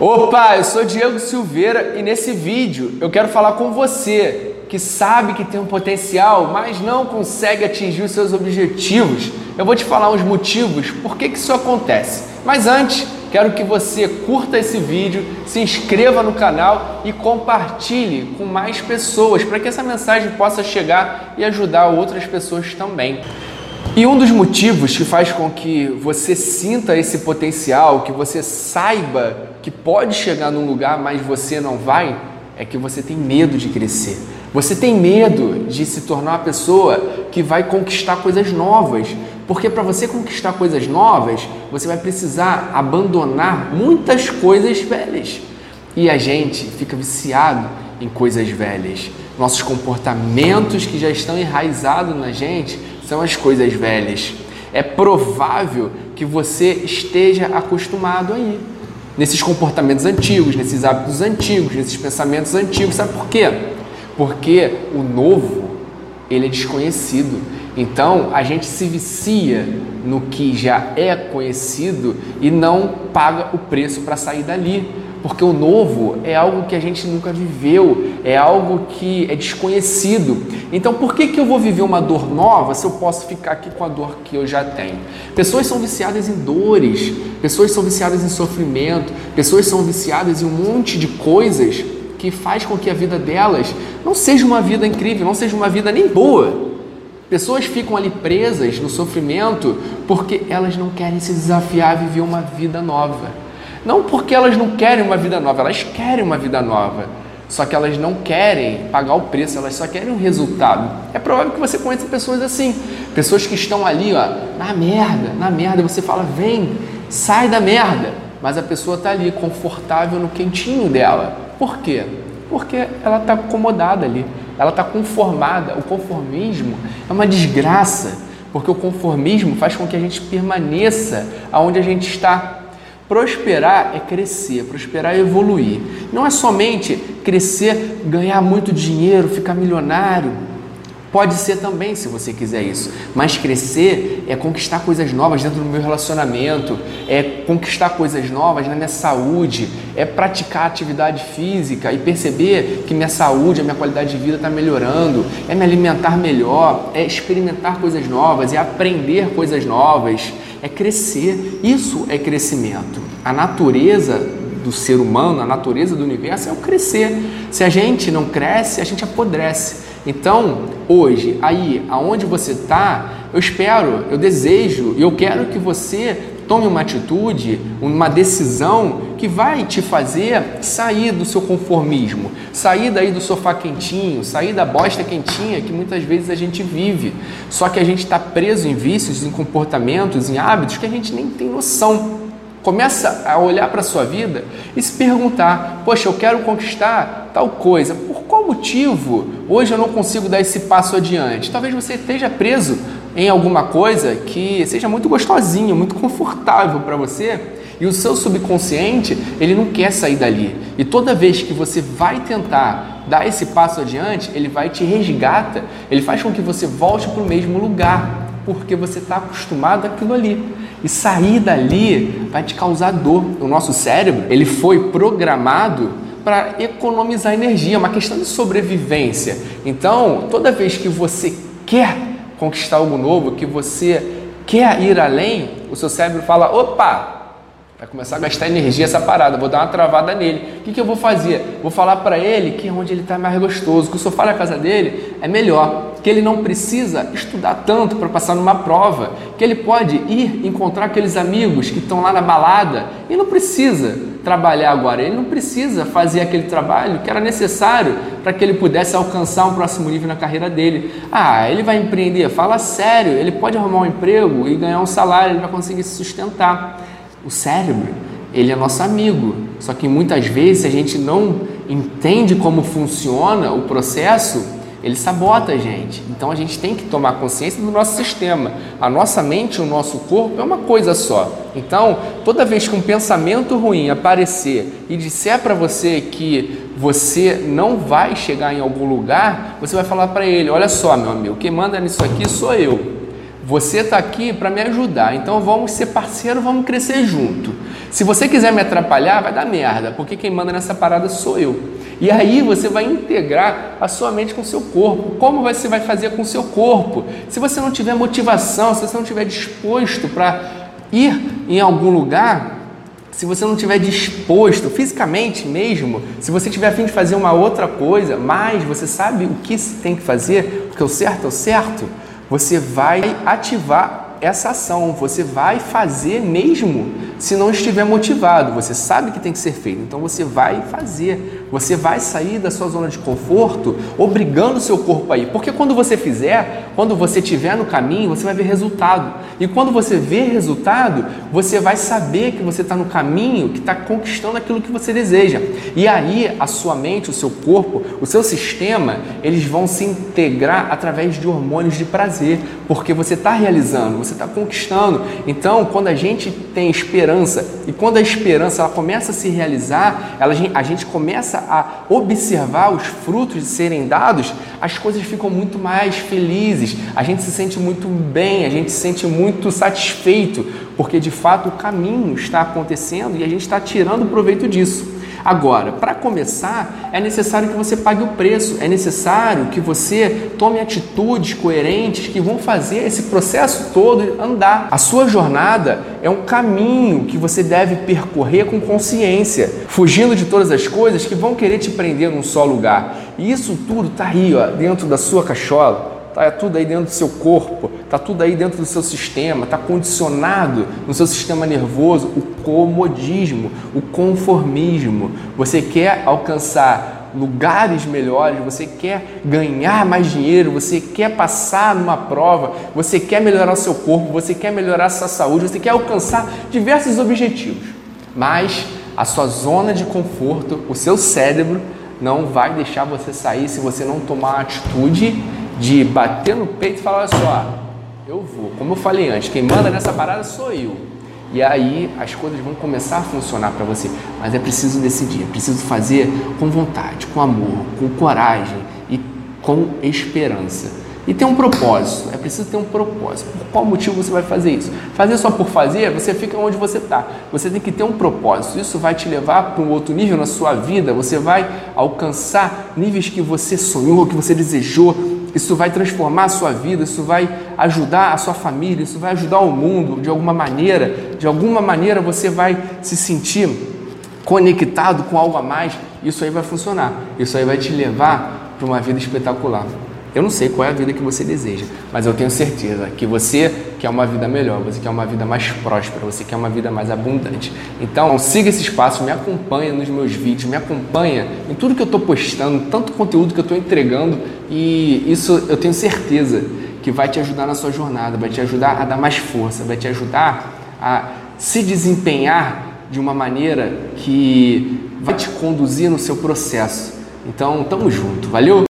Opa, eu sou Diego Silveira e nesse vídeo eu quero falar com você que sabe que tem um potencial, mas não consegue atingir os seus objetivos. Eu vou te falar os motivos por que, que isso acontece. Mas antes, quero que você curta esse vídeo, se inscreva no canal e compartilhe com mais pessoas para que essa mensagem possa chegar e ajudar outras pessoas também. E um dos motivos que faz com que você sinta esse potencial, que você saiba que pode chegar num lugar, mas você não vai, é que você tem medo de crescer. Você tem medo de se tornar uma pessoa que vai conquistar coisas novas. Porque para você conquistar coisas novas, você vai precisar abandonar muitas coisas velhas. E a gente fica viciado em coisas velhas. Nossos comportamentos que já estão enraizados na gente são as coisas velhas. É provável que você esteja acostumado aí, nesses comportamentos antigos, nesses hábitos antigos, nesses pensamentos antigos. Sabe por quê? Porque o novo, ele é desconhecido. Então, a gente se vicia no que já é conhecido e não paga o preço para sair dali porque o novo é algo que a gente nunca viveu, é algo que é desconhecido. Então, por que, que eu vou viver uma dor nova se eu posso ficar aqui com a dor que eu já tenho? Pessoas são viciadas em dores, pessoas são viciadas em sofrimento, pessoas são viciadas em um monte de coisas que faz com que a vida delas não seja uma vida incrível, não seja uma vida nem boa. Pessoas ficam ali presas no sofrimento porque elas não querem se desafiar a viver uma vida nova. Não porque elas não querem uma vida nova, elas querem uma vida nova. Só que elas não querem pagar o preço, elas só querem um resultado. É provável que você conheça pessoas assim, pessoas que estão ali, ó, na merda, na merda. Você fala, vem, sai da merda. Mas a pessoa está ali, confortável no quentinho dela. Por quê? Porque ela está acomodada ali, ela está conformada. O conformismo é uma desgraça, porque o conformismo faz com que a gente permaneça aonde a gente está. Prosperar é crescer, prosperar é evoluir. Não é somente crescer, ganhar muito dinheiro, ficar milionário. Pode ser também, se você quiser isso. Mas crescer é conquistar coisas novas dentro do meu relacionamento, é conquistar coisas novas na minha saúde, é praticar atividade física e perceber que minha saúde, a minha qualidade de vida está melhorando, é me alimentar melhor, é experimentar coisas novas, é aprender coisas novas, é crescer. Isso é crescimento. A natureza do ser humano, a natureza do universo é o crescer. Se a gente não cresce, a gente apodrece. Então, hoje, aí, aonde você está, eu espero, eu desejo e eu quero que você tome uma atitude, uma decisão que vai te fazer sair do seu conformismo, sair daí do sofá quentinho, sair da bosta quentinha que muitas vezes a gente vive. Só que a gente está preso em vícios, em comportamentos, em hábitos que a gente nem tem noção. Começa a olhar para a sua vida e se perguntar: poxa, eu quero conquistar tal coisa. Por qual motivo hoje eu não consigo dar esse passo adiante? Talvez você esteja preso em alguma coisa que seja muito gostosinho, muito confortável para você e o seu subconsciente ele não quer sair dali. E toda vez que você vai tentar dar esse passo adiante, ele vai te resgata, ele faz com que você volte para o mesmo lugar, porque você está acostumado àquilo ali. E sair dali vai te causar dor. O nosso cérebro, ele foi programado para economizar energia, é uma questão de sobrevivência. Então, toda vez que você quer conquistar algo novo, que você quer ir além, o seu cérebro fala: opa, Vai começar a gastar energia essa parada, vou dar uma travada nele. O que, que eu vou fazer? Vou falar para ele que é onde ele está mais gostoso, que o sofá da casa dele é melhor, que ele não precisa estudar tanto para passar numa prova, que ele pode ir encontrar aqueles amigos que estão lá na balada e não precisa trabalhar agora, ele não precisa fazer aquele trabalho que era necessário para que ele pudesse alcançar um próximo nível na carreira dele. Ah, ele vai empreender, fala sério, ele pode arrumar um emprego e ganhar um salário, ele vai conseguir se sustentar. O cérebro, ele é nosso amigo. Só que muitas vezes a gente não entende como funciona o processo, ele sabota a gente. Então a gente tem que tomar consciência do nosso sistema. A nossa mente o nosso corpo é uma coisa só. Então, toda vez que um pensamento ruim aparecer e disser para você que você não vai chegar em algum lugar, você vai falar para ele: "Olha só, meu amigo, quem manda nisso aqui sou eu. Você está aqui para me ajudar, então vamos ser parceiro, vamos crescer junto. Se você quiser me atrapalhar, vai dar merda, porque quem manda nessa parada sou eu. E aí você vai integrar a sua mente com o seu corpo. Como você vai fazer com o seu corpo? Se você não tiver motivação, se você não estiver disposto para ir em algum lugar, se você não estiver disposto fisicamente mesmo, se você tiver a fim de fazer uma outra coisa, mas você sabe o que tem que fazer, porque o certo é o certo, você vai ativar essa ação, você vai fazer mesmo se não estiver motivado. Você sabe que tem que ser feito, então você vai fazer. Você vai sair da sua zona de conforto, obrigando o seu corpo a ir. Porque quando você fizer, quando você estiver no caminho, você vai ver resultado. E quando você vê resultado, você vai saber que você está no caminho, que está conquistando aquilo que você deseja. E aí a sua mente, o seu corpo, o seu sistema, eles vão se integrar através de hormônios de prazer, porque você está realizando, você está conquistando. Então, quando a gente tem esperança e quando a esperança ela começa a se realizar, ela, a gente começa a observar os frutos de serem dados, as coisas ficam muito mais felizes, a gente se sente muito bem, a gente se sente muito satisfeito, porque de fato o caminho está acontecendo e a gente está tirando proveito disso. Agora, para começar, é necessário que você pague o preço, é necessário que você tome atitudes coerentes que vão fazer esse processo todo andar. A sua jornada é um caminho que você deve percorrer com consciência, fugindo de todas as coisas que vão querer te prender num só lugar. E isso tudo está aí, ó, dentro da sua cachola. Está tudo aí dentro do seu corpo, está tudo aí dentro do seu sistema, está condicionado no seu sistema nervoso o comodismo, o conformismo. Você quer alcançar lugares melhores, você quer ganhar mais dinheiro, você quer passar numa prova, você quer melhorar seu corpo, você quer melhorar sua saúde, você quer alcançar diversos objetivos. Mas a sua zona de conforto, o seu cérebro não vai deixar você sair se você não tomar atitude de bater no peito e falar: olha só, eu vou. Como eu falei antes, quem manda nessa parada sou eu. E aí as coisas vão começar a funcionar para você. Mas é preciso decidir, é preciso fazer com vontade, com amor, com coragem e com esperança. E tem um propósito, é preciso ter um propósito. Por qual motivo você vai fazer isso? Fazer só por fazer, você fica onde você está. Você tem que ter um propósito. Isso vai te levar para um outro nível na sua vida. Você vai alcançar níveis que você sonhou, que você desejou. Isso vai transformar a sua vida, isso vai ajudar a sua família, isso vai ajudar o mundo de alguma maneira. De alguma maneira você vai se sentir conectado com algo a mais. Isso aí vai funcionar. Isso aí vai te levar para uma vida espetacular. Eu não sei qual é a vida que você deseja, mas eu tenho certeza que você quer uma vida melhor, você quer uma vida mais próspera, você quer uma vida mais abundante. Então, siga esse espaço, me acompanha nos meus vídeos, me acompanha em tudo que eu estou postando, tanto conteúdo que eu estou entregando, e isso eu tenho certeza que vai te ajudar na sua jornada, vai te ajudar a dar mais força, vai te ajudar a se desempenhar de uma maneira que vai te conduzir no seu processo. Então, tamo junto, valeu?